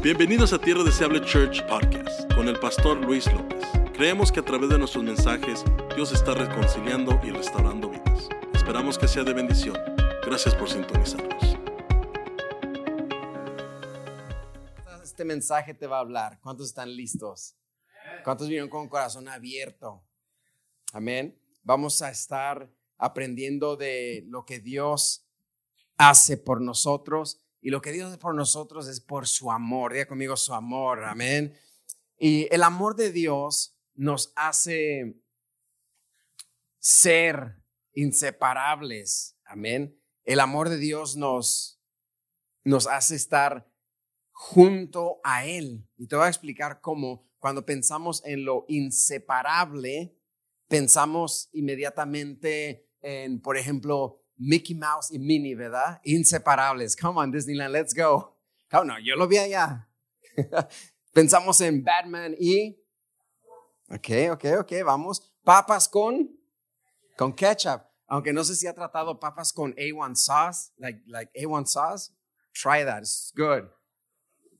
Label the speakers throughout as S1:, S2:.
S1: Bienvenidos a Tierra Deseable Church Podcast con el pastor Luis López. Creemos que a través de nuestros mensajes Dios está reconciliando y restaurando vidas. Esperamos que sea de bendición. Gracias por sintonizarnos.
S2: Este mensaje te va a hablar. ¿Cuántos están listos? ¿Cuántos vinieron con corazón abierto? Amén. Vamos a estar aprendiendo de lo que Dios hace por nosotros y lo que Dios hace por nosotros es por su amor. Diga conmigo su amor. Amén. Y el amor de Dios nos hace ser inseparables. Amén. El amor de Dios nos, nos hace estar junto a Él. Y te voy a explicar cómo cuando pensamos en lo inseparable, pensamos inmediatamente en, por ejemplo, Mickey Mouse y Minnie, ¿verdad? Inseparables. Come on, Disneyland, let's go. Oh, no, yo lo vi allá. Pensamos en Batman y... Ok, ok, ok, vamos. Papas con... Con ketchup. Aunque no sé si ha tratado papas con A1 sauce, like, like A1 sauce. Try that, it's good.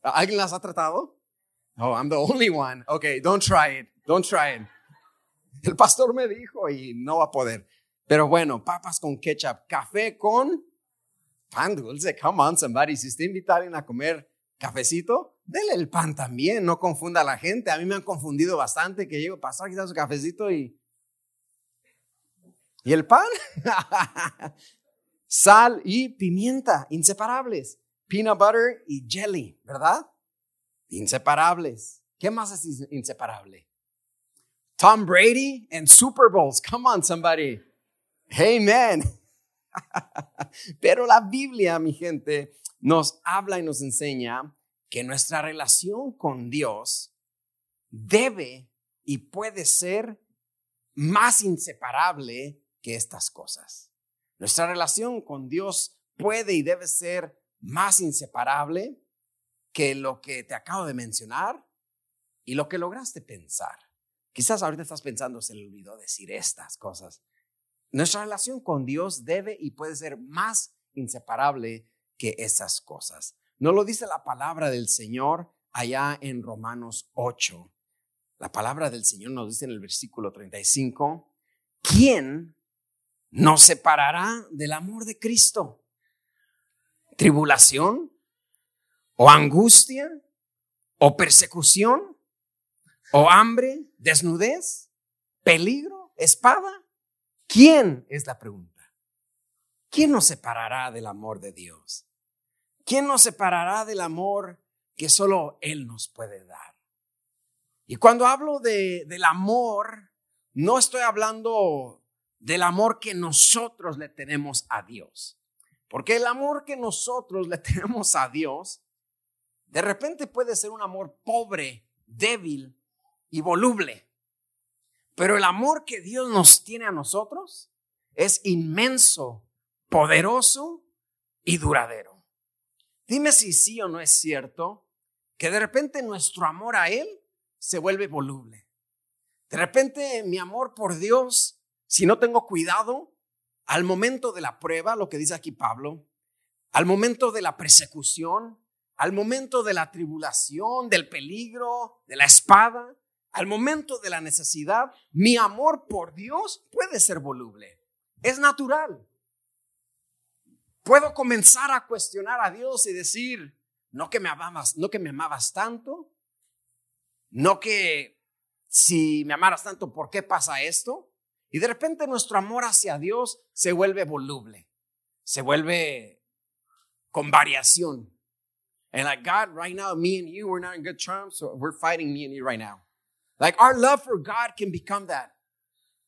S2: ¿Alguien las ha tratado? Oh, I'm the only one. Okay, don't try it. Don't try it. El pastor me dijo y no va a poder. Pero bueno, papas con ketchup, café con pan dulce. Come on, somebody. Si usted invitar a comer cafecito, dele el pan también. No confunda a la gente. A mí me han confundido bastante que llego, pasar quizás su cafecito y. ¿Y el pan? Sal y pimienta, inseparables. Peanut butter y jelly, ¿verdad? Inseparables. ¿Qué más es inseparable? Tom Brady and Super Bowls. Come on, somebody. Amen. Pero la Biblia, mi gente, nos habla y nos enseña que nuestra relación con Dios debe y puede ser más inseparable que estas cosas. Nuestra relación con Dios puede y debe ser más inseparable que lo que te acabo de mencionar y lo que lograste pensar. Quizás ahorita estás pensando, se le olvidó decir estas cosas. Nuestra relación con Dios debe y puede ser más inseparable que esas cosas. ¿No lo dice la palabra del Señor allá en Romanos 8? La palabra del Señor nos dice en el versículo 35, ¿quién nos separará del amor de Cristo? ¿Tribulación? ¿O angustia? ¿O persecución? ¿O hambre? ¿Desnudez? ¿Peligro? ¿Espada? ¿Quién es la pregunta? ¿Quién nos separará del amor de Dios? ¿Quién nos separará del amor que solo Él nos puede dar? Y cuando hablo de, del amor, no estoy hablando del amor que nosotros le tenemos a Dios. Porque el amor que nosotros le tenemos a Dios, de repente puede ser un amor pobre, débil y voluble. Pero el amor que Dios nos tiene a nosotros es inmenso, poderoso y duradero. Dime si sí o no es cierto que de repente nuestro amor a Él se vuelve voluble. De repente mi amor por Dios, si no tengo cuidado, al momento de la prueba, lo que dice aquí Pablo, al momento de la persecución, al momento de la tribulación, del peligro, de la espada, al momento de la necesidad, mi amor por Dios puede ser voluble. Es natural. Puedo comenzar a cuestionar a Dios y decir, no que me amabas, no que me amabas tanto, no que si me amaras tanto, ¿por qué pasa esto? Y de repente nuestro amor hacia Dios se vuelve voluble, se vuelve con variación. And like God, right now, me and you, we're not in good terms, so we're fighting me and you right now. Like our love for God can become that.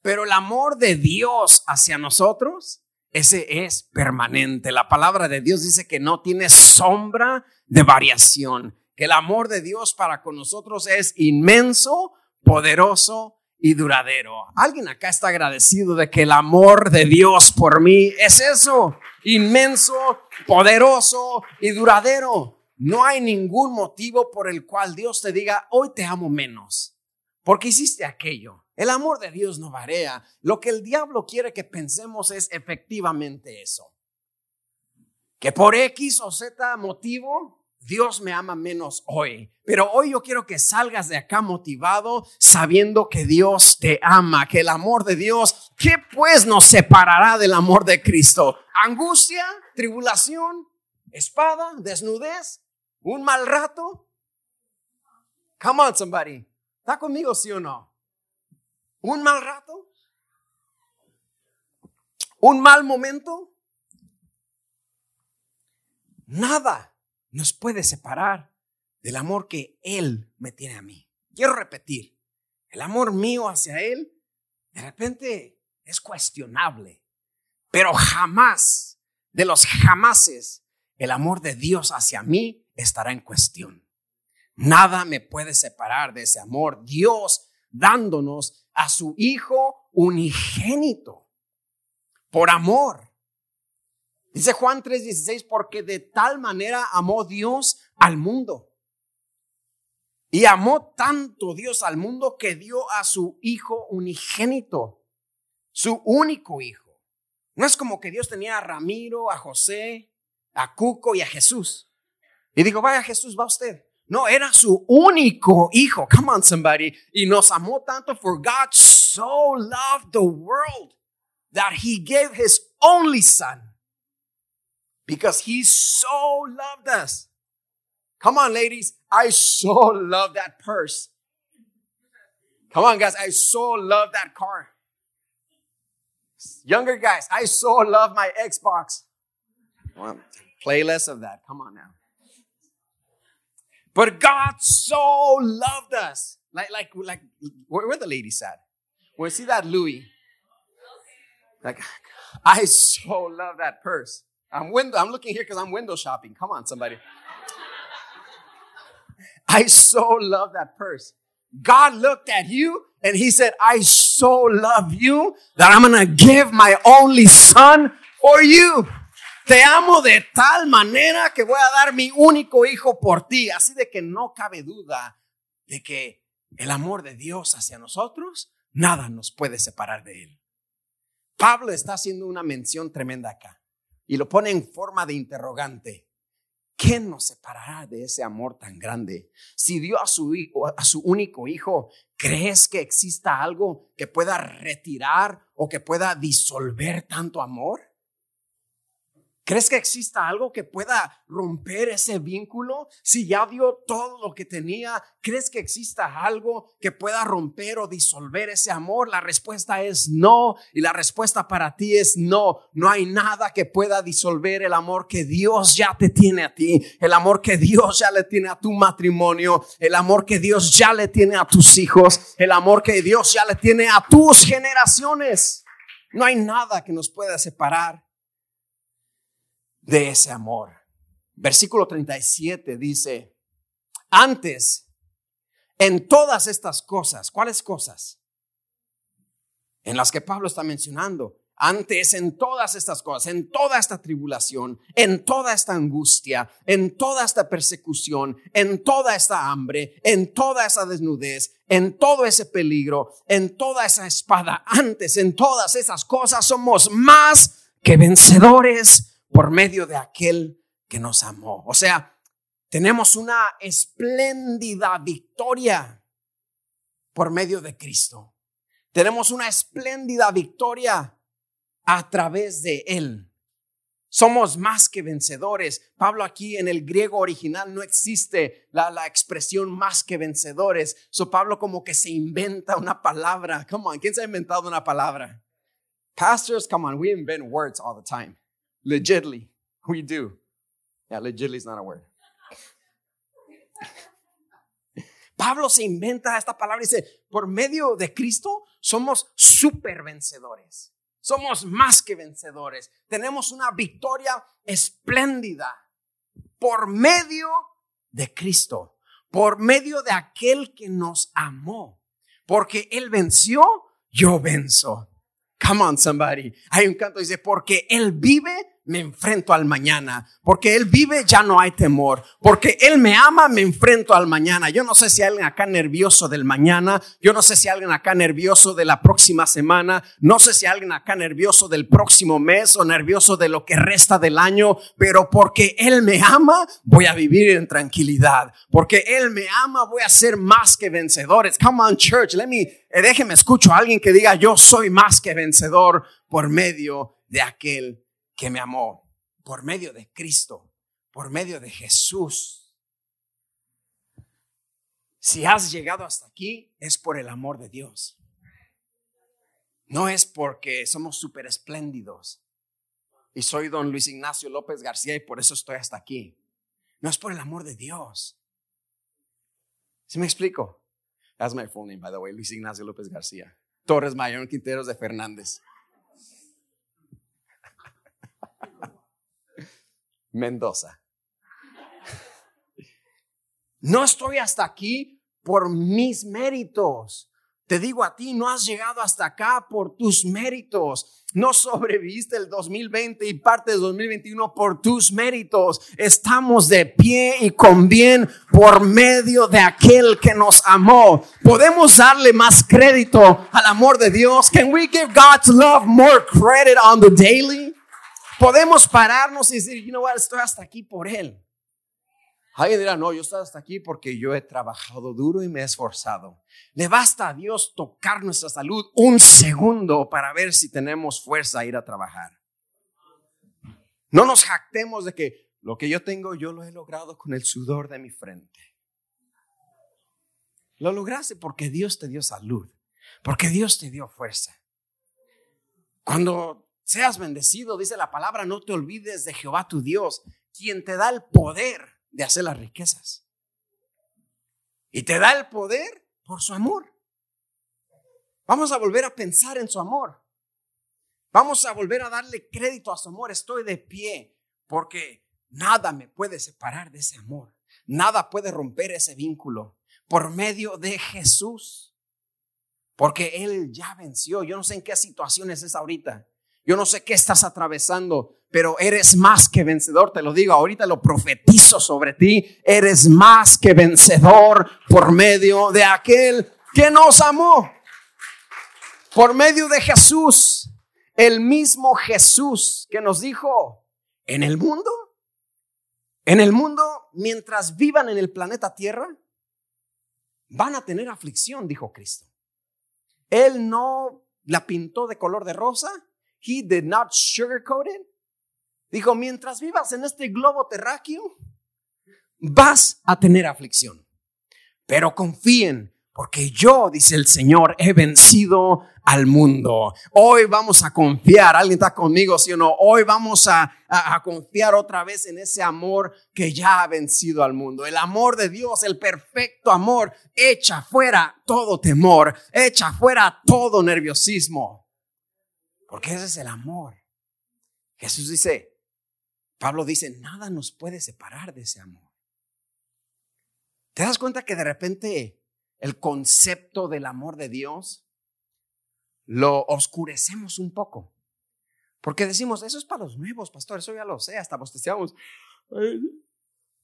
S2: Pero el amor de Dios hacia nosotros, ese es permanente. La palabra de Dios dice que no tiene sombra de variación, que el amor de Dios para con nosotros es inmenso, poderoso y duradero. ¿Alguien acá está agradecido de que el amor de Dios por mí es eso? Inmenso, poderoso y duradero. No hay ningún motivo por el cual Dios te diga, hoy te amo menos porque hiciste aquello. El amor de Dios no varía. Lo que el diablo quiere que pensemos es efectivamente eso. Que por X o Z motivo Dios me ama menos hoy. Pero hoy yo quiero que salgas de acá motivado sabiendo que Dios te ama, que el amor de Dios, ¿qué pues nos separará del amor de Cristo? Angustia, tribulación, espada, desnudez, un mal rato. Come on, somebody. ¿Está conmigo, sí o no? ¿Un mal rato? ¿Un mal momento? Nada nos puede separar del amor que Él me tiene a mí. Quiero repetir, el amor mío hacia Él de repente es cuestionable, pero jamás, de los jamases, el amor de Dios hacia mí estará en cuestión. Nada me puede separar de ese amor. Dios dándonos a su Hijo unigénito por amor. Dice Juan 3:16, porque de tal manera amó Dios al mundo. Y amó tanto Dios al mundo que dio a su Hijo unigénito, su único Hijo. No es como que Dios tenía a Ramiro, a José, a Cuco y a Jesús. Y digo, vaya Jesús, va usted. No, era su único hijo. Come on, somebody. Y nos amó tanto, for God so loved the world that he gave his only son because he so loved us. Come on, ladies. I so love that purse. Come on, guys. I so love that car. Younger guys, I so love my Xbox. Well, play less of that. Come on now. But God so loved us. Like, like, like, where, where the lady at? Where see that Louis? Like, I so love that purse. I'm window. I'm looking here because I'm window shopping. Come on, somebody. I so love that purse. God looked at you and he said, I so love you that I'm going to give my only son for you. Te amo de tal manera que voy a dar mi único hijo por ti. Así de que no cabe duda de que el amor de Dios hacia nosotros, nada nos puede separar de él. Pablo está haciendo una mención tremenda acá y lo pone en forma de interrogante. ¿Quién nos separará de ese amor tan grande? Si dio a su, hijo, a su único hijo, ¿crees que exista algo que pueda retirar o que pueda disolver tanto amor? ¿Crees que exista algo que pueda romper ese vínculo? Si ya dio todo lo que tenía, ¿crees que exista algo que pueda romper o disolver ese amor? La respuesta es no. Y la respuesta para ti es no. No hay nada que pueda disolver el amor que Dios ya te tiene a ti. El amor que Dios ya le tiene a tu matrimonio. El amor que Dios ya le tiene a tus hijos. El amor que Dios ya le tiene a tus generaciones. No hay nada que nos pueda separar de ese amor. Versículo 37 dice, antes, en todas estas cosas, ¿cuáles cosas? En las que Pablo está mencionando. Antes, en todas estas cosas, en toda esta tribulación, en toda esta angustia, en toda esta persecución, en toda esta hambre, en toda esa desnudez, en todo ese peligro, en toda esa espada, antes, en todas esas cosas somos más que vencedores por medio de aquel que nos amó. O sea, tenemos una espléndida victoria por medio de Cristo. Tenemos una espléndida victoria a través de Él. Somos más que vencedores. Pablo aquí en el griego original no existe la, la expresión más que vencedores. So Pablo como que se inventa una palabra. Come on, ¿quién se ha inventado una palabra? Pastors, come on, we invent words all the time. Legitly, we do. Yeah, legitly is not a word. Pablo se inventa esta palabra y dice, por medio de Cristo somos super vencedores. Somos más que vencedores. Tenemos una victoria espléndida por medio de Cristo, por medio de aquel que nos amó. Porque Él venció, yo venzo. Come on, somebody. Hay un canto dice, porque Él vive, me enfrento al mañana. Porque Él vive, ya no hay temor. Porque Él me ama, me enfrento al mañana. Yo no sé si hay alguien acá nervioso del mañana. Yo no sé si hay alguien acá nervioso de la próxima semana. No sé si hay alguien acá nervioso del próximo mes o nervioso de lo que resta del año. Pero porque Él me ama, voy a vivir en tranquilidad. Porque Él me ama, voy a ser más que vencedores. Come on, church. Let me, eh, déjeme escucho a alguien que diga, yo soy más que vencedor por medio de aquel que me amó por medio de Cristo, por medio de Jesús. Si has llegado hasta aquí, es por el amor de Dios. No es porque somos súper espléndidos y soy don Luis Ignacio López García y por eso estoy hasta aquí. No es por el amor de Dios. ¿Sí me explico? That's my phone name, by the way, Luis Ignacio López García. Torres Mayor Quinteros de Fernández. Mendoza. No estoy hasta aquí por mis méritos. Te digo a ti, no has llegado hasta acá por tus méritos. No sobreviviste el 2020 y parte del 2021 por tus méritos. Estamos de pie y con bien por medio de aquel que nos amó. Podemos darle más crédito al amor de Dios. Can we give God's love more credit on the daily? Podemos pararnos y decir, you know what, estoy hasta aquí por Él. Alguien dirá, no, yo estoy hasta aquí porque yo he trabajado duro y me he esforzado. Le basta a Dios tocar nuestra salud un segundo para ver si tenemos fuerza a ir a trabajar. No nos jactemos de que lo que yo tengo yo lo he logrado con el sudor de mi frente. Lo lograste porque Dios te dio salud, porque Dios te dio fuerza. Cuando seas bendecido, dice la palabra, no te olvides de Jehová tu Dios, quien te da el poder de hacer las riquezas. Y te da el poder por su amor. Vamos a volver a pensar en su amor. Vamos a volver a darle crédito a su amor. Estoy de pie porque nada me puede separar de ese amor. Nada puede romper ese vínculo por medio de Jesús. Porque Él ya venció. Yo no sé en qué situación es ahorita. Yo no sé qué estás atravesando, pero eres más que vencedor, te lo digo, ahorita lo profetizo sobre ti, eres más que vencedor por medio de aquel que nos amó, por medio de Jesús, el mismo Jesús que nos dijo, en el mundo, en el mundo, mientras vivan en el planeta Tierra, van a tener aflicción, dijo Cristo. Él no la pintó de color de rosa, He did not sugarcoat it. Dijo, mientras vivas en este globo terráqueo, vas a tener aflicción. Pero confíen, porque yo, dice el Señor, he vencido al mundo. Hoy vamos a confiar, alguien está conmigo, sí o no, hoy vamos a, a, confiar otra vez en ese amor que ya ha vencido al mundo. El amor de Dios, el perfecto amor, echa fuera todo temor, echa fuera todo nerviosismo. Porque ese es el amor. Jesús dice, Pablo dice, nada nos puede separar de ese amor. ¿Te das cuenta que de repente el concepto del amor de Dios lo oscurecemos un poco? Porque decimos, eso es para los nuevos, pastor, eso ya lo sé, hasta bosteciamos.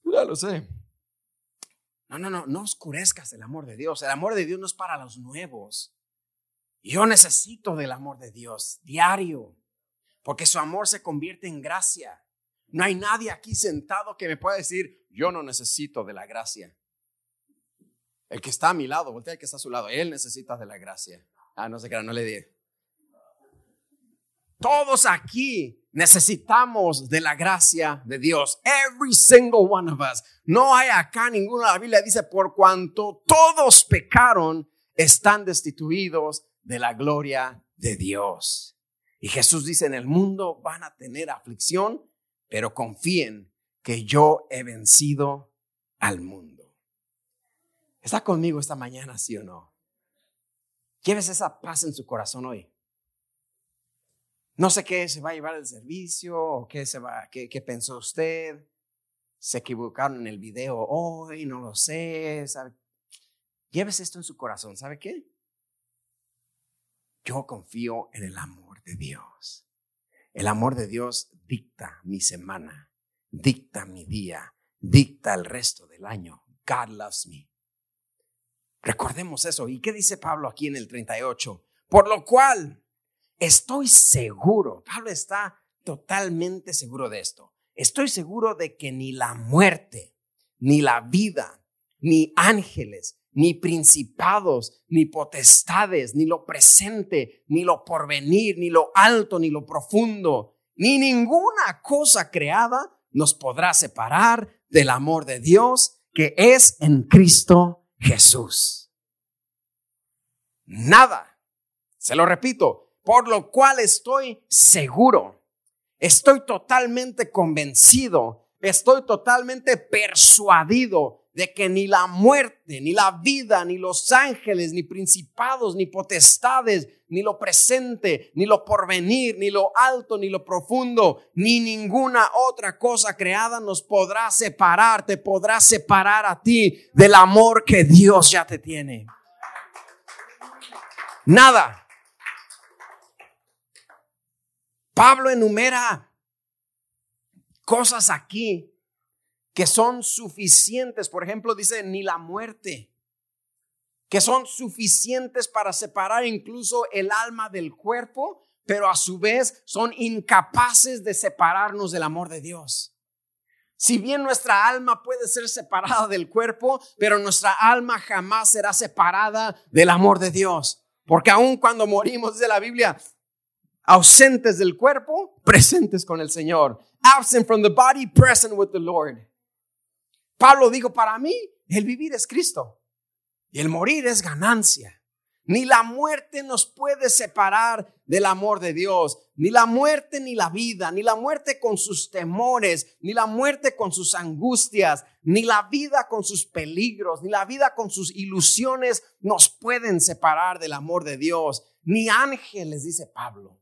S2: Ya lo sé. No, no, no, no oscurezcas el amor de Dios. El amor de Dios no es para los nuevos. Yo necesito del amor de Dios diario, porque su amor se convierte en gracia. No hay nadie aquí sentado que me pueda decir, yo no necesito de la gracia. El que está a mi lado, voltea el que está a su lado, él necesita de la gracia. Ah, no sé qué, no le di. Todos aquí necesitamos de la gracia de Dios. Every single one of us. No hay acá ninguna. La Biblia dice, por cuanto todos pecaron, están destituidos de la gloria de Dios. Y Jesús dice, en el mundo van a tener aflicción, pero confíen que yo he vencido al mundo. ¿Está conmigo esta mañana, sí o no? ¿Quieres esa paz en su corazón hoy? No sé qué se va a llevar el servicio o qué, se va, qué, qué pensó usted. Se equivocaron en el video hoy, no lo sé. ¿sabe? Llévese esto en su corazón. ¿Sabe qué? Yo confío en el amor de Dios. El amor de Dios dicta mi semana, dicta mi día, dicta el resto del año. God loves me. Recordemos eso. ¿Y qué dice Pablo aquí en el 38? Por lo cual estoy seguro, Pablo está totalmente seguro de esto. Estoy seguro de que ni la muerte, ni la vida, ni ángeles, ni principados, ni potestades, ni lo presente, ni lo porvenir, ni lo alto, ni lo profundo, ni ninguna cosa creada nos podrá separar del amor de Dios que es en Cristo Jesús. Nada, se lo repito, por lo cual estoy seguro, estoy totalmente convencido, estoy totalmente persuadido de que ni la muerte, ni la vida, ni los ángeles, ni principados, ni potestades, ni lo presente, ni lo porvenir, ni lo alto, ni lo profundo, ni ninguna otra cosa creada nos podrá separar, te podrá separar a ti del amor que Dios ya te tiene. Nada. Pablo enumera cosas aquí que son suficientes. Por ejemplo, dice, ni la muerte, que son suficientes para separar incluso el alma del cuerpo, pero a su vez son incapaces de separarnos del amor de Dios. Si bien nuestra alma puede ser separada del cuerpo, pero nuestra alma jamás será separada del amor de Dios. Porque aun cuando morimos, dice la Biblia, ausentes del cuerpo, presentes con el Señor. Absent from the body, present with the Lord. Pablo dijo, para mí el vivir es Cristo y el morir es ganancia. Ni la muerte nos puede separar del amor de Dios. Ni la muerte ni la vida, ni la muerte con sus temores, ni la muerte con sus angustias, ni la vida con sus peligros, ni la vida con sus ilusiones nos pueden separar del amor de Dios. Ni ángeles, dice Pablo.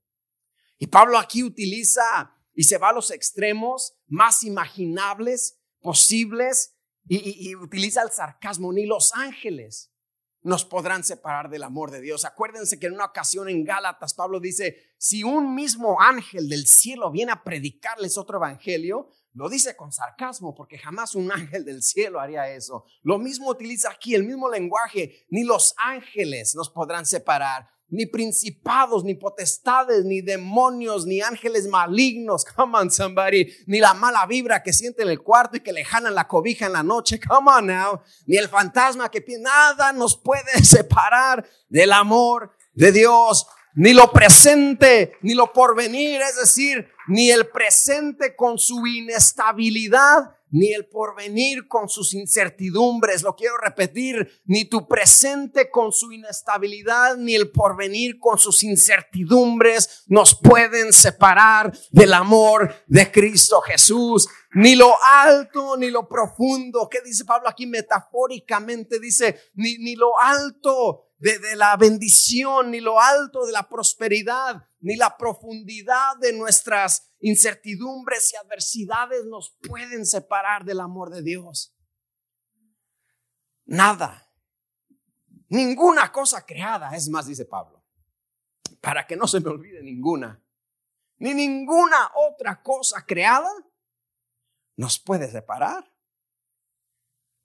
S2: Y Pablo aquí utiliza y se va a los extremos más imaginables posibles y, utiliza el sarcasmo, ni los ángeles nos podrán separar del amor de Dios. Acuérdense que en una ocasión en Gálatas Pablo dice, si un mismo ángel del cielo viene a predicarles otro evangelio, lo dice con sarcasmo porque jamás un ángel del cielo haría eso. Lo mismo utiliza aquí, el mismo lenguaje, ni los ángeles nos podrán separar ni principados, ni potestades, ni demonios, ni ángeles malignos, come on somebody, ni la mala vibra que siente en el cuarto y que le jalan la cobija en la noche, come on now, ni el fantasma que nada nos puede separar del amor de Dios, ni lo presente, ni lo porvenir, es decir, ni el presente con su inestabilidad, ni el porvenir con sus incertidumbres, lo quiero repetir, ni tu presente con su inestabilidad, ni el porvenir con sus incertidumbres nos pueden separar del amor de Cristo Jesús. Ni lo alto, ni lo profundo. ¿Qué dice Pablo aquí metafóricamente? Dice, ni, ni lo alto de, de la bendición, ni lo alto de la prosperidad, ni la profundidad de nuestras incertidumbres y adversidades nos pueden separar del amor de Dios. Nada. Ninguna cosa creada, es más, dice Pablo, para que no se me olvide ninguna, ni ninguna otra cosa creada nos puede separar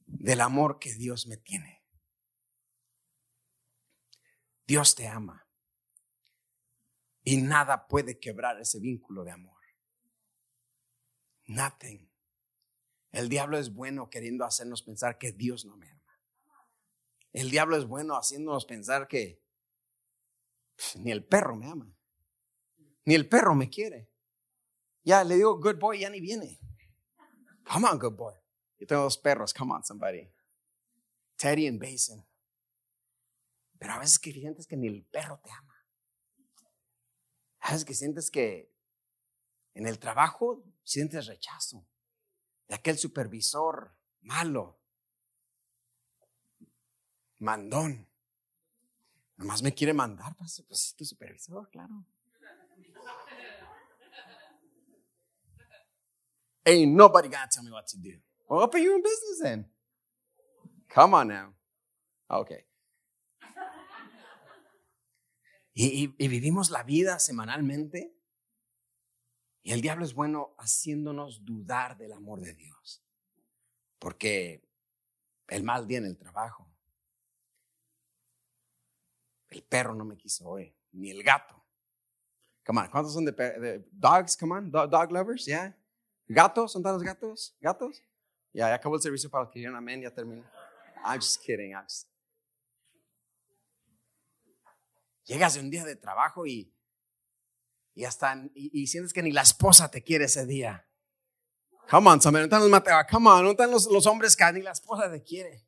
S2: del amor que Dios me tiene. Dios te ama y nada puede quebrar ese vínculo de amor. Nothing. El diablo es bueno queriendo hacernos pensar que Dios no me ama. El diablo es bueno haciéndonos pensar que ni el perro me ama. Ni el perro me quiere. Ya le digo, good boy, ya ni viene. Come on, good boy. Yo tengo dos perros, come on, somebody. Teddy and Basin. Pero a veces que sientes que ni el perro te ama. A veces que sientes que en el trabajo sientes rechazo de aquel supervisor malo, mandón. Nomás me quiere mandar, pues, pues es tu supervisor, claro. Ain't nobody gonna tell me what to do. Well, open your own business then. Come on now. Okay. y, y, vivimos la vida semanalmente Y el diablo es bueno haciéndonos dudar del amor de Dios. Porque el mal en el trabajo. El perro no me quiso hoy, ni el gato. Come on, ¿cuántos son de, dogs? Come on, dog, lovers, yeah. ¿Gatos? ¿Son los gatos? ¿Gatos? Ya, yeah, acabó el servicio para que dijeron amén, ya terminó. I'm just kidding. I'm just... Llegas de un día de trabajo y, y hasta y, sientes que ni la esposa te quiere ese día. Come on, no están los Mateo, come on, no están los, los hombres que ni la esposa te quiere.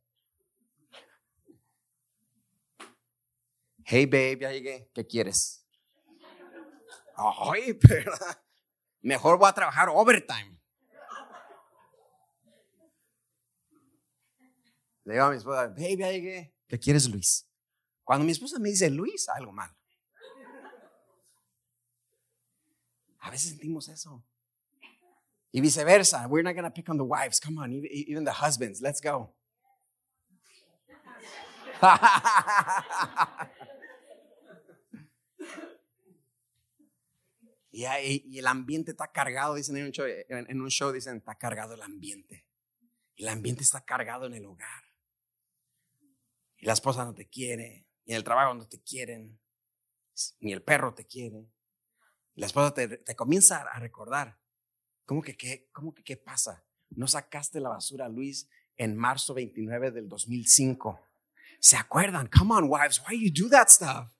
S2: Hey babe, ya llegué, ¿qué quieres? Ay, pero mejor voy a trabajar overtime. Le digo a mi esposa, baby. ¿Qué quieres, Luis? Cuando mi esposa me dice Luis, algo mal. A veces sentimos eso. Y viceversa. We're not going to pick on the wives. Come on, even the husbands. Let's go. y, y, el ambiente está cargado, dicen en un, show, en un show, dicen, está cargado el ambiente. El ambiente está cargado en el hogar. Y la esposa no te quiere, ni el trabajo no te quieren, ni el perro te quiere. La esposa te, comienza a recordar, ¿cómo que qué, cómo que qué pasa? No sacaste la basura, Luis, en marzo 29 del 2005. ¿Se acuerdan? Come on, wives, why you do that stuff?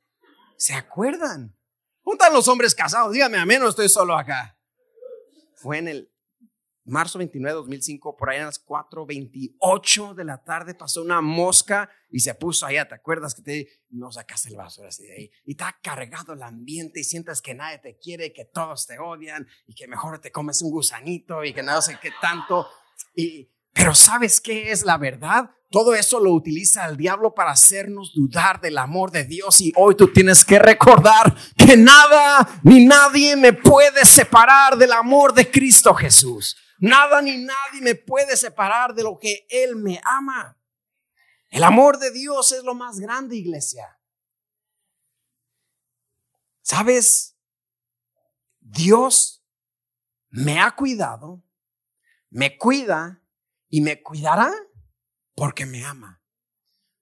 S2: ¿Se acuerdan? Juntan los hombres casados, dígame, a mí no estoy solo acá. Fue en el marzo 29 de 2005, por ahí a las 4.28 de la tarde, pasó una mosca y se puso allá. ¿Te acuerdas que te no sacaste el vaso así de ahí? Y está cargado el ambiente y sientes que nadie te quiere, que todos te odian y que mejor te comes un gusanito y que no sé qué tanto. Y, pero ¿sabes qué es la verdad? Todo eso lo utiliza el diablo para hacernos dudar del amor de Dios y hoy tú tienes que recordar que nada ni nadie me puede separar del amor de Cristo Jesús. Nada ni nadie me puede separar de lo que Él me ama. El amor de Dios es lo más grande, iglesia. ¿Sabes? Dios me ha cuidado, me cuida y me cuidará porque me ama.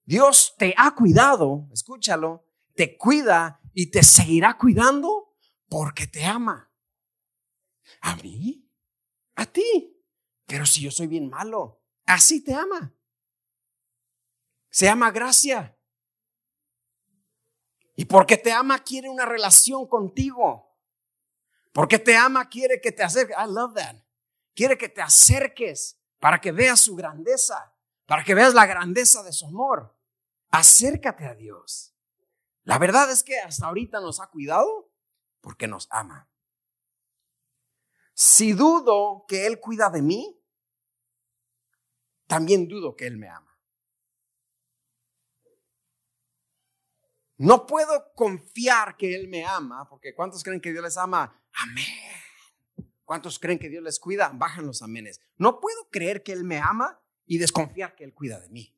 S2: Dios te ha cuidado, escúchalo, te cuida y te seguirá cuidando porque te ama. ¿A mí? A ti. Pero si yo soy bien malo, así te ama. Se llama gracia. Y porque te ama quiere una relación contigo. Porque te ama quiere que te acerques. I love that. Quiere que te acerques para que veas su grandeza, para que veas la grandeza de su amor. Acércate a Dios. La verdad es que hasta ahorita nos ha cuidado porque nos ama. Si dudo que Él cuida de mí, también dudo que Él me ama. No puedo confiar que Él me ama, porque ¿cuántos creen que Dios les ama? Amén. ¿Cuántos creen que Dios les cuida? Bajan los amenes. No puedo creer que Él me ama y desconfiar que Él cuida de mí,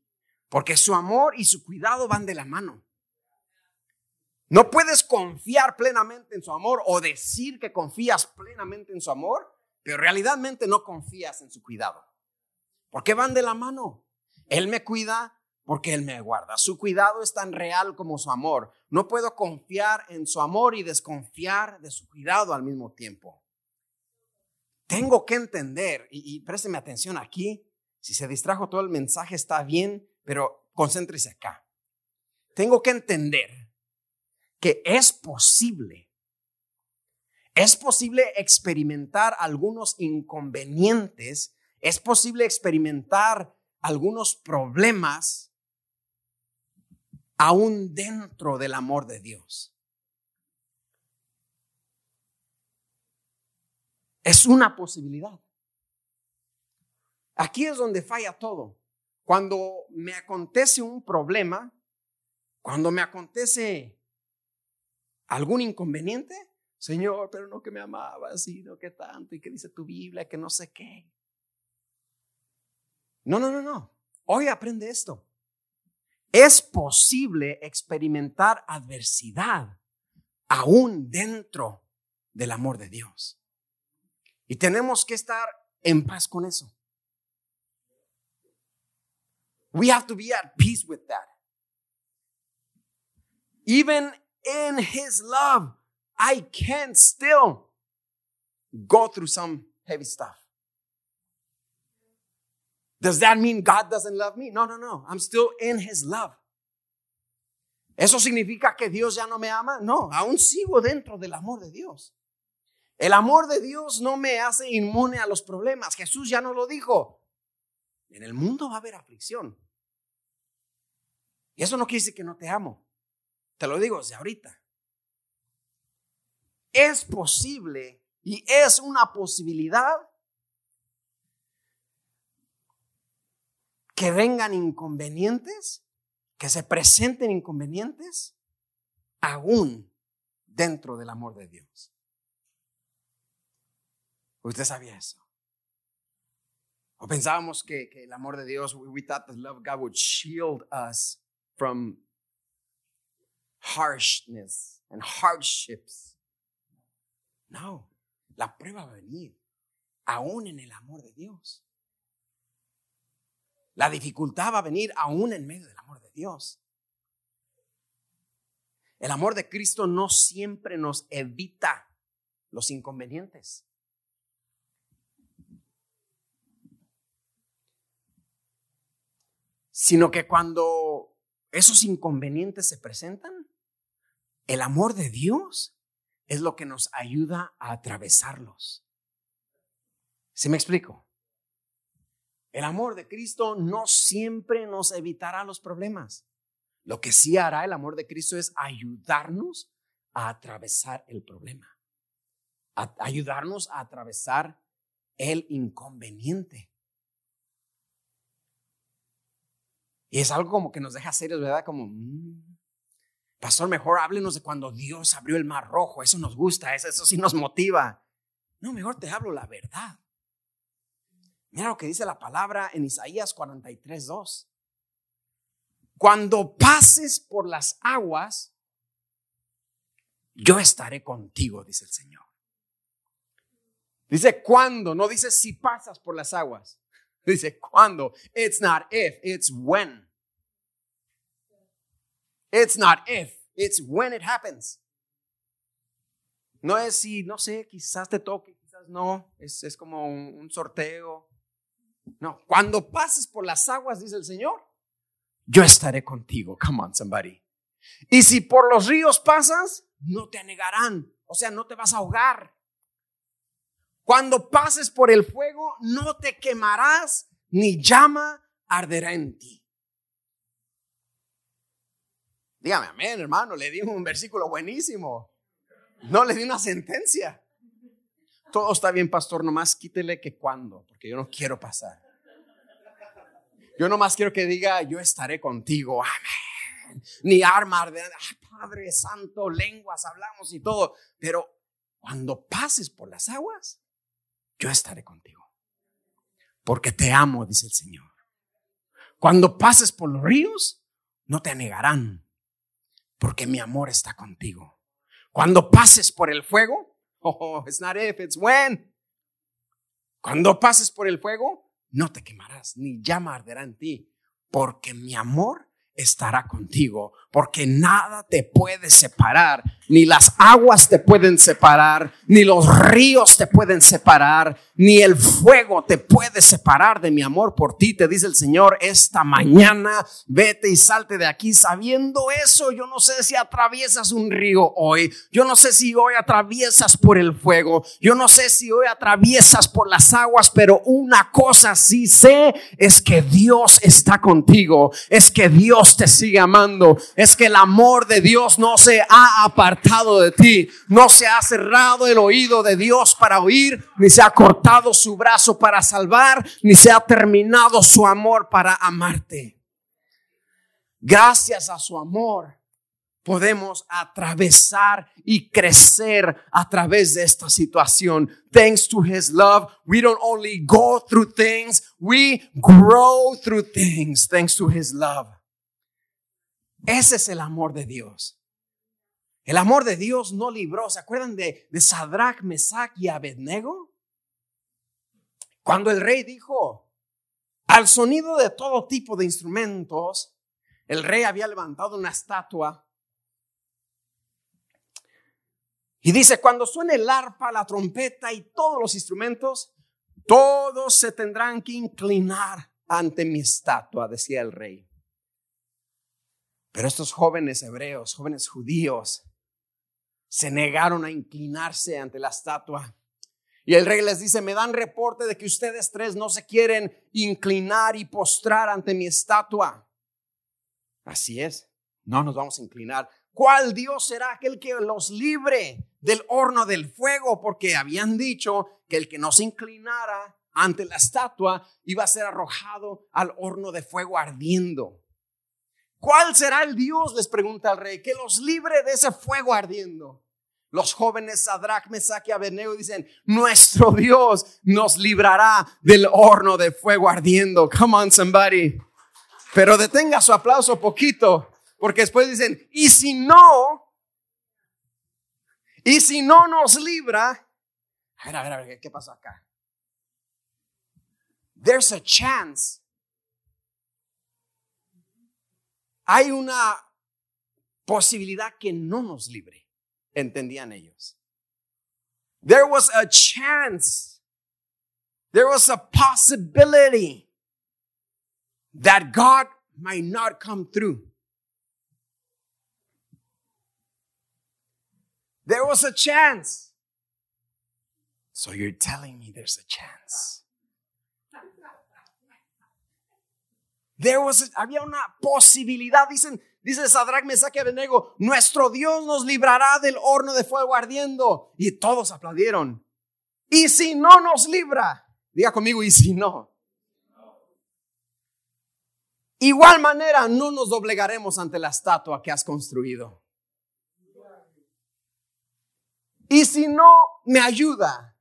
S2: porque su amor y su cuidado van de la mano. No puedes confiar plenamente en su amor o decir que confías plenamente en su amor, pero realmente no confías en su cuidado. Porque van de la mano. Él me cuida porque Él me guarda. Su cuidado es tan real como su amor. No puedo confiar en su amor y desconfiar de su cuidado al mismo tiempo. Tengo que entender, y, y présteme atención aquí, si se distrajo todo el mensaje está bien, pero concéntrese acá. Tengo que entender que es posible, es posible experimentar algunos inconvenientes, es posible experimentar algunos problemas aún dentro del amor de Dios. Es una posibilidad. Aquí es donde falla todo. Cuando me acontece un problema, cuando me acontece ¿Algún inconveniente? Señor, pero no que me amabas y no que tanto y que dice tu Biblia, que no sé qué. No, no, no, no. Hoy aprende esto. Es posible experimentar adversidad aún dentro del amor de Dios. Y tenemos que estar en paz con eso. We have to be at peace with that. Even in His love, I can still go through some heavy stuff. Does that mean God doesn't love me? No, no, no. I'm still in His love. ¿Eso significa que Dios ya no me ama? No, aún sigo dentro del amor de Dios. El amor de Dios no me hace inmune a los problemas. Jesús ya no lo dijo. En el mundo va a haber aflicción. Y eso no quiere decir que no te amo. Te lo digo desde ahorita. Es posible y es una posibilidad que vengan inconvenientes, que se presenten inconvenientes, aún dentro del amor de Dios. ¿Usted sabía eso? O pensábamos que, que el amor de Dios, we thought the love of God would shield us from harshness and hardships. No, la prueba va a venir, aún en el amor de Dios. La dificultad va a venir aún en medio del amor de Dios. El amor de Cristo no siempre nos evita los inconvenientes. Sino que cuando esos inconvenientes se presentan, el amor de Dios es lo que nos ayuda a atravesarlos. ¿Sí me explico? El amor de Cristo no siempre nos evitará los problemas. Lo que sí hará el amor de Cristo es ayudarnos a atravesar el problema, ayudarnos a atravesar el inconveniente. Y es algo como que nos deja serios, ¿verdad? Como, mm, pastor, mejor háblenos de cuando Dios abrió el mar rojo, eso nos gusta, eso, eso sí nos motiva. No, mejor te hablo la verdad. Mira lo que dice la palabra en Isaías 43, 2. Cuando pases por las aguas, yo estaré contigo, dice el Señor. Dice cuando, no dice si pasas por las aguas. Dice cuando. It's not if, it's when. It's not if, it's when it happens. No es si, no sé, quizás te toque, quizás no. Es, es como un sorteo. No, cuando pases por las aguas, dice el Señor, yo estaré contigo. Come on, somebody. Y si por los ríos pasas, no te anegarán. O sea, no te vas a ahogar. Cuando pases por el fuego, no te quemarás, ni llama arderá en ti. Dígame, amén, hermano. Le di un versículo buenísimo. No le di una sentencia. Todo está bien, pastor, nomás quítele que cuando, porque yo no quiero pasar. Yo nomás quiero que diga, yo estaré contigo, amén. Ni arma de, Padre Santo, lenguas hablamos y todo, pero cuando pases por las aguas, yo estaré contigo. Porque te amo, dice el Señor. Cuando pases por los ríos, no te negarán, porque mi amor está contigo. Cuando pases por el fuego, Oh, it's not if, it's when. Cuando pases por el fuego, no te quemarás, ni llama arderá en ti, porque mi amor estará contigo, porque nada te puede separar, ni las aguas te pueden separar, ni los ríos te pueden separar, ni el fuego te puede separar de mi amor por ti, te dice el Señor esta mañana, vete y salte de aquí. Sabiendo eso, yo no sé si atraviesas un río hoy, yo no sé si hoy atraviesas por el fuego, yo no sé si hoy atraviesas por las aguas, pero una cosa sí sé es que Dios está contigo, es que Dios te sigue amando, es que el amor de Dios no se ha apartado de ti, no se ha cerrado el oído de Dios para oír, ni se ha cortado su brazo para salvar, ni se ha terminado su amor para amarte. Gracias a su amor podemos atravesar y crecer a través de esta situación. Thanks to his love, we don't only go through things, we grow through things thanks to his love. Ese es el amor de Dios. El amor de Dios no libró. ¿Se acuerdan de, Sadrach, Mesach y Abednego? Cuando el rey dijo, al sonido de todo tipo de instrumentos, el rey había levantado una estatua. Y dice, cuando suene el arpa, la trompeta y todos los instrumentos, todos se tendrán que inclinar ante mi estatua, decía el rey. Pero estos jóvenes hebreos, jóvenes judíos, se negaron a inclinarse ante la estatua. Y el rey les dice, me dan reporte de que ustedes tres no se quieren inclinar y postrar ante mi estatua. Así es, no nos vamos a inclinar. ¿Cuál Dios será aquel que los libre del horno del fuego? Porque habían dicho que el que no se inclinara ante la estatua iba a ser arrojado al horno de fuego ardiendo. ¿Cuál será el Dios? Les pregunta el rey, que los libre de ese fuego ardiendo. Los jóvenes Sadrach, Mesach y Abednego dicen, nuestro Dios nos librará del horno de fuego ardiendo. Come on, somebody. Pero detenga su aplauso poquito, porque después dicen, y si no, y si no nos libra, a ver, a ver, a ver, ¿qué pasó acá? There's a chance hay una posibilidad que no nos libre, entendían ellos. There was a chance, there was a possibility that God might not come through. There was a chance. So you're telling me there's a chance. Había una posibilidad, dicen, dice Sadrach, Mesach y Abednego, nuestro Dios nos librará del horno de fuego ardiendo. Y todos aplaudieron. Y si no nos libra, diga conmigo, y si no. Igual manera no nos doblegaremos ante la estatua que has construido. Y si no me ayuda,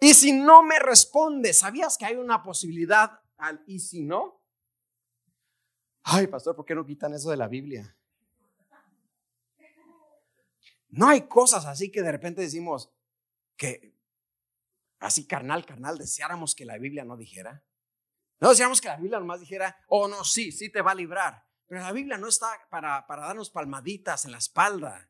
S2: y si no me responde, ¿sabías que hay una posibilidad al y si no? Ay, pastor, ¿por qué no quitan eso de la Biblia? No hay cosas así que de repente decimos que así carnal, carnal, deseáramos que la Biblia no dijera. No deseáramos que la Biblia nomás dijera, oh no, sí, sí te va a librar. Pero la Biblia no está para, para darnos palmaditas en la espalda.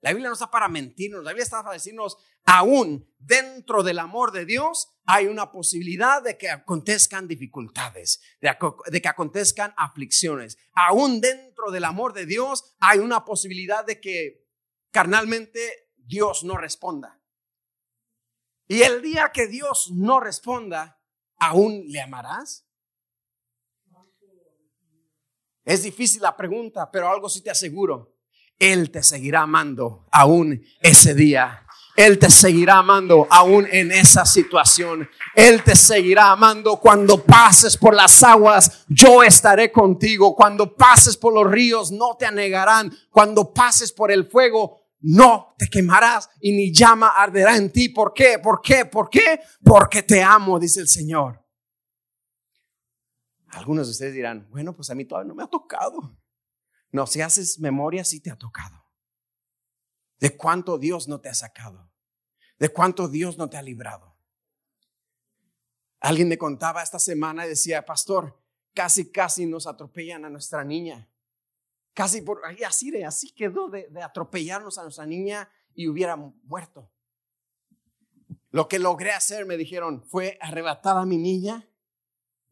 S2: La Biblia no está para mentirnos, la Biblia está para decirnos, aún dentro del amor de Dios hay una posibilidad de que acontezcan dificultades, de, que acontezcan aflicciones. Aún dentro del amor de Dios hay una posibilidad de que carnalmente Dios no responda. Y el día que Dios no responda, ¿aún le amarás? Es difícil la pregunta, pero algo sí te aseguro. Él te seguirá amando aún ese día. Él te seguirá amando aún en esa situación. Él te seguirá amando cuando pases por las aguas. Yo estaré contigo. Cuando pases por los ríos, no te anegarán. Cuando pases por el fuego, no te quemarás y ni llama arderá en ti. ¿Por qué? ¿Por qué? ¿Por qué? Porque te amo, dice el Señor. Algunos de ustedes dirán, bueno, pues a mí todavía no me ha tocado. No, si haces memoria, sí te ha tocado. De cuánto Dios no te ha sacado. De cuánto Dios no te ha librado. Alguien me contaba esta semana y decía, pastor, casi, casi nos atropellan a nuestra niña. Casi por ahí, así, así quedó de, atropellarnos a nuestra niña y hubiera muerto. Lo que logré hacer, me dijeron, fue arrebatar a mi niña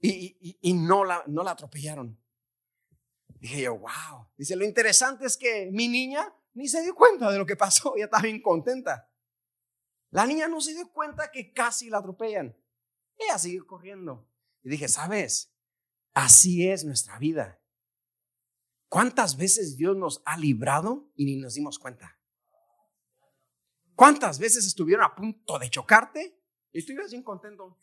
S2: y, y no, la, no la atropellaron. Dije yo, wow. Dice, lo interesante es que mi niña ni se dio cuenta de lo que pasó, ella estaba bien contenta. La niña no se dio cuenta que casi la atropellan. Ella siguió corriendo. Y dije, ¿sabes? Así es nuestra vida. ¿Cuántas veces Dios nos ha librado y ni nos dimos cuenta? ¿Cuántas veces estuvieron a punto de chocarte y estuvieras bien contento?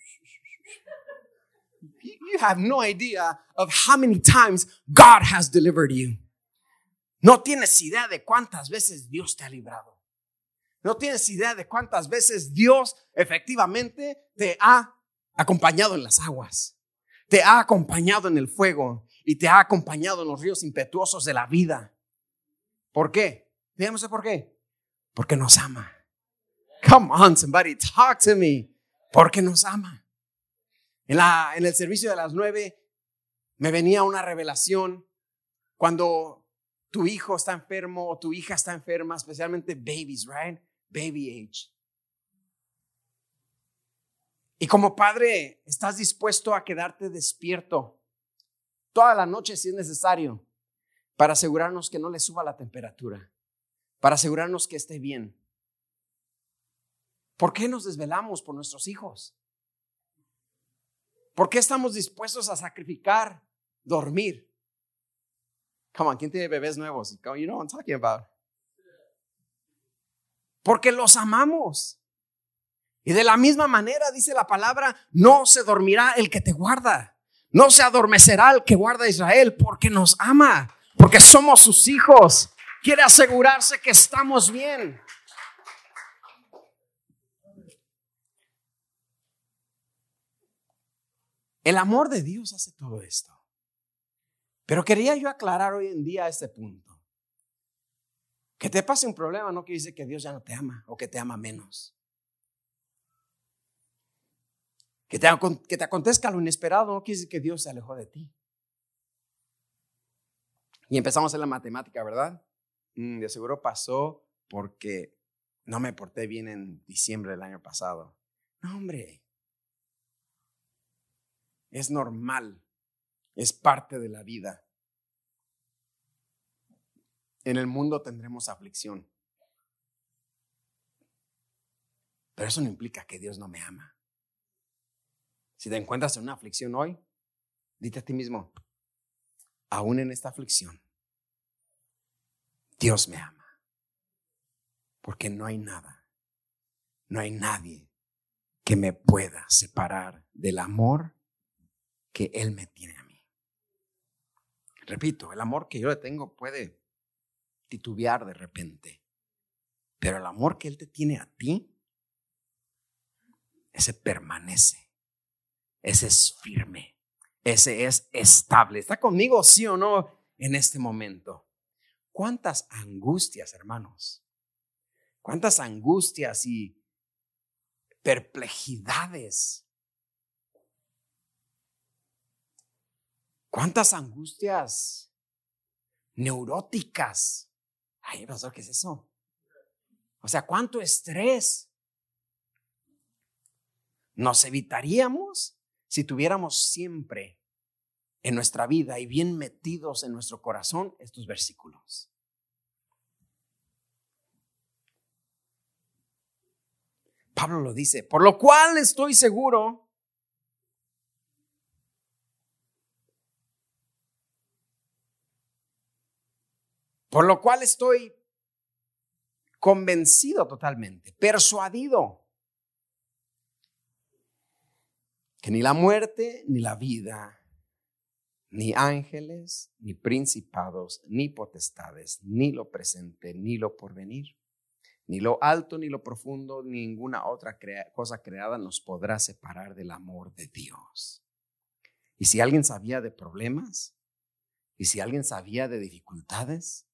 S2: You have no idea of how many times God has delivered you. No tienes idea de cuántas veces Dios te ha librado. No tienes idea de cuántas veces Dios efectivamente te ha acompañado en las aguas, te ha acompañado en el fuego y te ha acompañado en los ríos impetuosos de la vida. ¿Por qué? Dígame por qué. Porque nos ama. Come on, somebody, talk to me. Porque nos ama. En, la, en el servicio de las nueve me venía una revelación cuando tu hijo está enfermo o tu hija está enferma, especialmente babies, right? Baby age. Y como padre, estás dispuesto a quedarte despierto toda la noche si es necesario para asegurarnos que no le suba la temperatura, para asegurarnos que esté bien. ¿Por qué nos desvelamos por nuestros hijos? ¿Por qué estamos dispuestos a sacrificar dormir? Come on, ¿quién tiene bebés nuevos? You know what I'm talking about. Porque los amamos. Y de la misma manera, dice la palabra, no se dormirá el que te guarda. No se adormecerá el que guarda a Israel porque nos ama, porque somos sus hijos. Quiere asegurarse que estamos bien. El amor de Dios hace todo esto. Pero quería yo aclarar hoy en día este punto. Que te pase un problema no quiere decir que Dios ya no te ama o que te ama menos. Que te, que te acontezca lo inesperado no quiere decir que Dios se alejó de ti. Y empezamos en la matemática, ¿verdad? Mm, de seguro pasó porque no me porté bien en diciembre del año pasado. No, hombre, es normal, es parte de la vida. En el mundo tendremos aflicción. Pero eso no implica que Dios no me ama. Si te encuentras en una aflicción hoy, dite a ti mismo, aún en esta aflicción, Dios me ama. Porque no hay nada, no hay nadie que me pueda separar del amor que Él me tiene a mí. Repito, el amor que yo le tengo puede titubear de repente, pero el amor que Él te tiene a ti, ese permanece, ese es firme, ese es estable. ¿Está conmigo, sí o no, en este momento? ¿Cuántas angustias, hermanos? ¿Cuántas angustias y perplejidades ¿Cuántas angustias neuróticas? Ay, pastor, ¿qué es eso? O sea, ¿cuánto estrés nos evitaríamos si tuviéramos siempre en nuestra vida y bien metidos en nuestro corazón estos versículos? Pablo lo dice, por lo cual estoy seguro Por lo cual estoy convencido totalmente, persuadido, que ni la muerte, ni la vida, ni ángeles, ni principados, ni potestades, ni lo presente, ni lo porvenir, ni lo alto, ni lo profundo, ninguna otra cosa creada nos podrá separar del amor de Dios. Y si alguien sabía de problemas, y si alguien sabía de dificultades,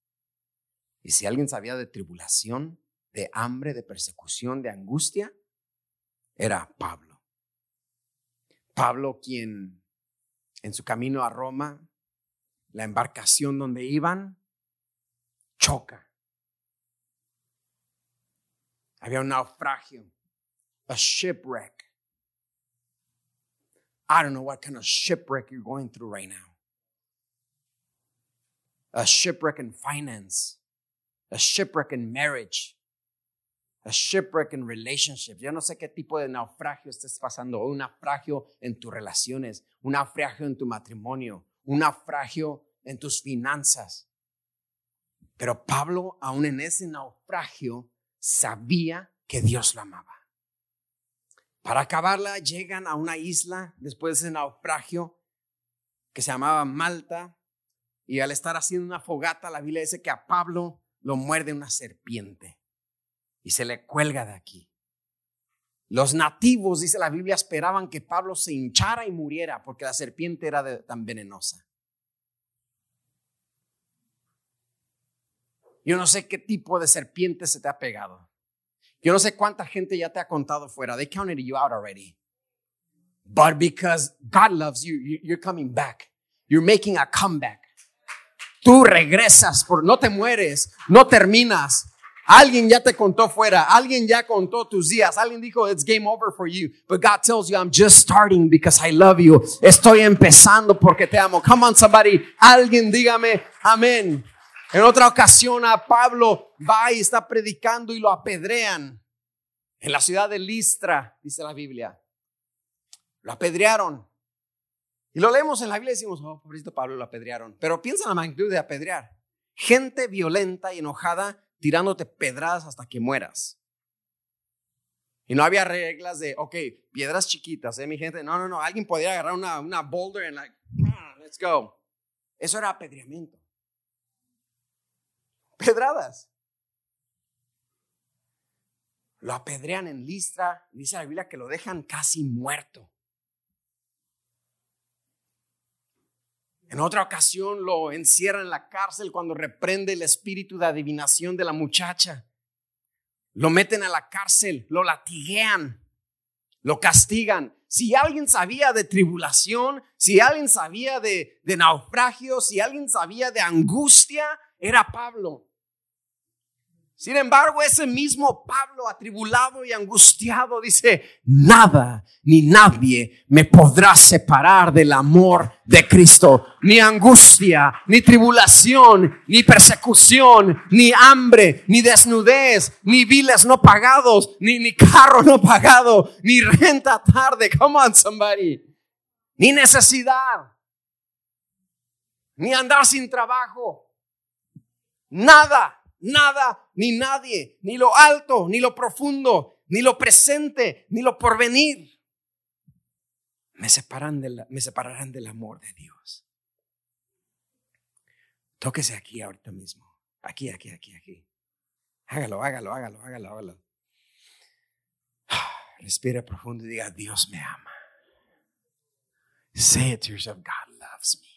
S2: y si alguien sabía de tribulación, de hambre, de persecución, de angustia, era Pablo. Pablo quien en su camino a Roma, la embarcación donde iban, choca. Había un naufragio, a shipwreck. I don't know what kind of shipwreck you're going through right now. A shipwreck in finance, a shipwreck in marriage, a shipwreck in relationships. Yo no sé qué tipo de naufragio estés pasando, un naufragio en tus relaciones, un naufragio en tu matrimonio, un naufragio en tus finanzas. Pero Pablo, aún en ese naufragio, sabía que Dios lo amaba. Para acabarla, llegan a una isla después de ese naufragio que se llamaba Malta. Y al estar haciendo una fogata, la Biblia dice que a Pablo lo muerde una serpiente y se le cuelga de aquí. Los nativos, dice la Biblia, esperaban que Pablo se hinchara y muriera porque la serpiente era tan venenosa. Yo no sé qué tipo de serpiente se te ha pegado. Yo no sé cuánta gente ya te ha contado fuera. They counted you out already. But because God loves you, you- you're coming back. You're making a comeback. Tú regresas, por, no te mueres, no terminas. Alguien ya te contó fuera, alguien ya contó tus días, alguien dijo it's game over for you, but God tells you I'm just starting because I love you. Estoy empezando porque te amo. Come on somebody, alguien dígame amén. En otra ocasión a Pablo va y está predicando y lo apedrean en la ciudad de Listra, dice la Biblia. Lo apedrearon. Y lo leemos en la Biblia y decimos, oh, pobrecito Pablo, lo apedrearon. Pero piensa en la magnitud de apedrear. Gente violenta y enojada tirándote pedradas hasta que mueras. Y no había reglas de, ok, piedras chiquitas, ¿eh, mi gente? No, no, no. Alguien podía agarrar una, una boulder y like, "Ah, let's go. Eso era apedreamiento. Pedradas. Lo apedrean en Listra. Dice la Biblia que lo dejan casi muerto. En otra ocasión lo encierran en la cárcel cuando reprende el espíritu de adivinación de la muchacha. Lo meten a la cárcel, lo latiguean, lo castigan. Si alguien sabía de tribulación, si alguien sabía de, de naufragio, si alguien sabía de angustia, era Pablo. Sin embargo, ese mismo Pablo, atribulado y angustiado, dice, nada ni nadie me podrá separar del amor de Cristo. Ni angustia, ni tribulación, ni persecución, ni hambre, ni desnudez, ni viles no pagados, ni, ni carro no pagado, ni renta tarde. Come on, somebody. Ni necesidad, ni andar sin trabajo. Nada nada ni nadie, ni lo alto, ni lo profundo, ni lo presente, ni lo porvenir, me, separan me separarán del amor de Dios. Tóquese aquí ahorita mismo. Aquí, aquí, aquí, aquí. Hágalo, hágalo, hágalo, hágalo, hágalo. Respira profundo y diga, Dios me ama. Say it to yourself, God loves me.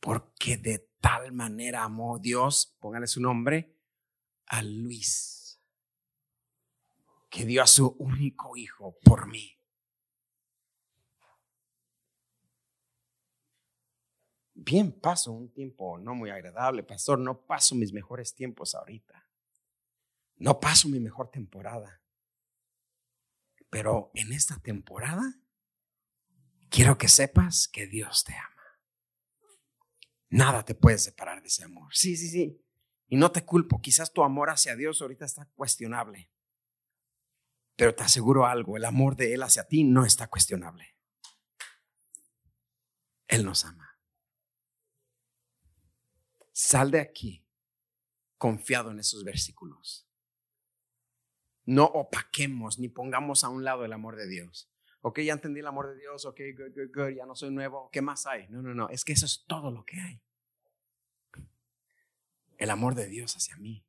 S2: Porque de tal manera amó Dios, póngale su nombre, a Luis, que dio a su único hijo por mí. Bien, paso un tiempo no muy agradable, pastor, no paso mis mejores tiempos ahorita. No paso mi mejor temporada. Pero en esta temporada quiero que sepas que Dios te ama. Nada te puede separar de ese amor. Sí, sí, sí. Y no te culpo, quizás tu amor hacia Dios ahorita está cuestionable. Pero te aseguro algo, el amor de Él hacia ti no está cuestionable. Él nos ama. Sal de aquí confiado en esos versículos. No opaquemos ni pongamos a un lado el amor de Dios. Ok, ya entendí el amor de Dios, ok, good, good, good, ya no soy nuevo, ¿qué más hay? No, no, no, es que eso es todo lo que hay. El amor de Dios hacia mí.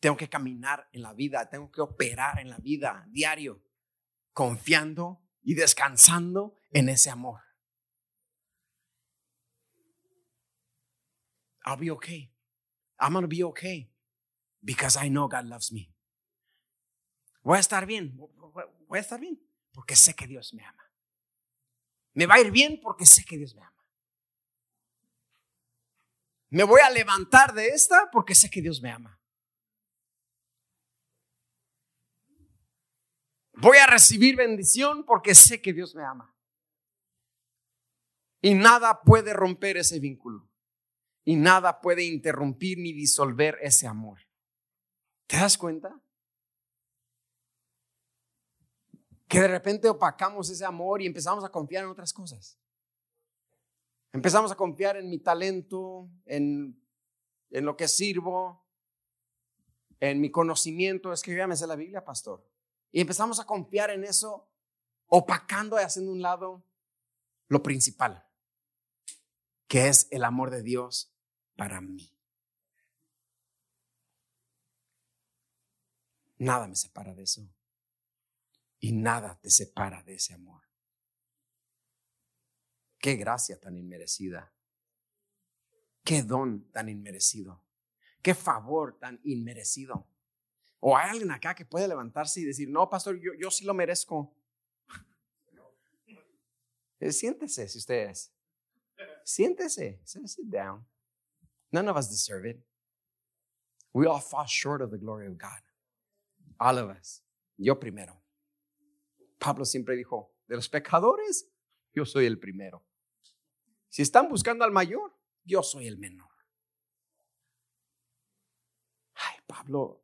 S2: Tengo que caminar en la vida, tengo que operar en la vida diario, confiando y descansando en ese amor. I'll be okay. I'm to be okay because I know God loves me. Voy a estar bien, voy a estar bien porque sé que Dios me ama. Me va a ir bien porque sé que Dios me ama. Me voy a levantar de esta porque sé que Dios me ama. Voy a recibir bendición porque sé que Dios me ama. Y nada puede romper ese vínculo. Y nada puede interrumpir ni disolver ese amor. ¿Te das cuenta? Que de repente opacamos ese amor y empezamos a confiar en otras cosas. Empezamos a confiar en mi talento, en, en lo que sirvo, en mi conocimiento. Escríbame la Biblia, pastor. Y empezamos a confiar en eso, opacando y haciendo un lado lo principal, que es el amor de Dios para mí. Nada me separa de eso. Y nada te separa de ese amor. Qué gracia tan inmerecida. Qué don tan inmerecido. Qué favor tan inmerecido. O hay alguien acá que puede levantarse y decir, no, pastor, yo, sí lo merezco. Eh, Siéntese si ustedes. Siéntese. Sit down. None of us deserve it. We all fall short of the glory of God. All of us. Yo primero. Pablo siempre dijo, de los pecadores, yo soy el primero. Si están buscando al mayor, yo soy el menor. Ay, Pablo,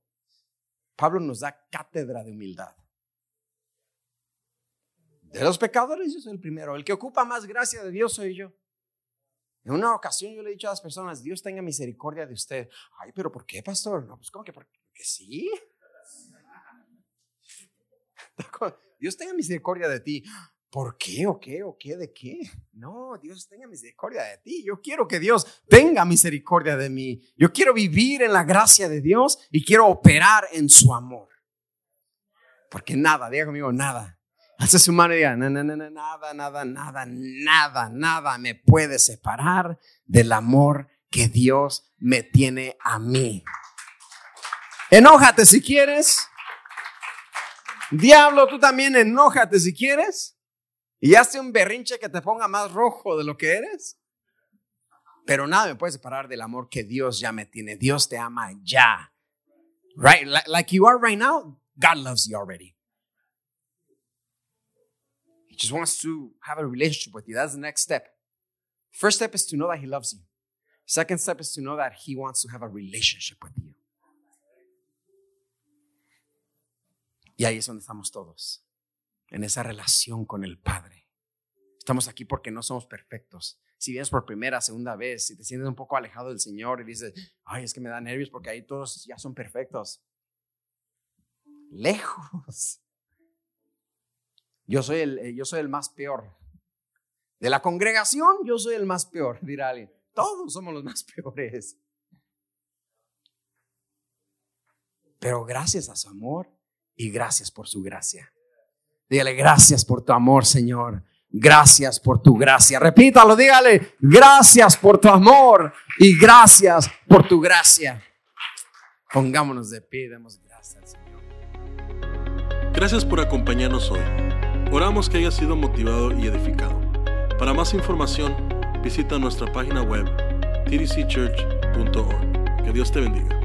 S2: Pablo nos da cátedra de humildad. De los pecadores, yo soy el primero. El que ocupa más gracia de Dios soy yo. En una ocasión yo le he dicho a las personas, Dios tenga misericordia de usted. Ay, pero ¿por qué, pastor? No, pues ¿cómo que? Porque sí. Dios tenga misericordia de ti. ¿Por qué o qué o qué de qué? No, Dios tenga misericordia de ti. Yo quiero que Dios tenga misericordia de mí. Yo quiero vivir en la gracia de Dios y quiero operar en su amor. Porque nada, diga conmigo, nada. Hace su mano y diga, nada, nada, nada, nada, nada, nada me puede separar del amor que Dios me tiene a mí. Enójate si quieres. Diablo, tú también enójate si quieres. Y hazte un berrinche que te ponga más rojo de lo que eres. Pero nada me puede separar del amor que Dios ya me tiene. Dios te ama ya. Right? Like you are right now, God loves you already. He just wants to have a relationship with you. That's the next step. First step is to know that He loves you. Second step is to know that He wants to have a relationship with you. Y ahí es donde estamos todos, en esa relación con el Padre. Estamos aquí porque no somos perfectos. Si vienes por primera, segunda vez, si te sientes un poco alejado del Señor y dices, ay, es que me da nervios porque ahí todos ya son perfectos. Lejos. Yo soy el, eh, yo soy el más peor. De la congregación, yo soy el más peor, dirá alguien. Todos somos los más peores. Pero gracias a su amor, y gracias por su gracia. Dígale, gracias por tu amor, Señor. Gracias por tu gracia. Repítalo, dígale, gracias por tu amor y gracias por tu gracia. Pongámonos de pie, demos gracias al Señor.
S1: Gracias por acompañarnos hoy. Oramos que haya sido motivado y edificado. Para más información, visita nuestra página web tdcchurch.org. Que Dios te bendiga.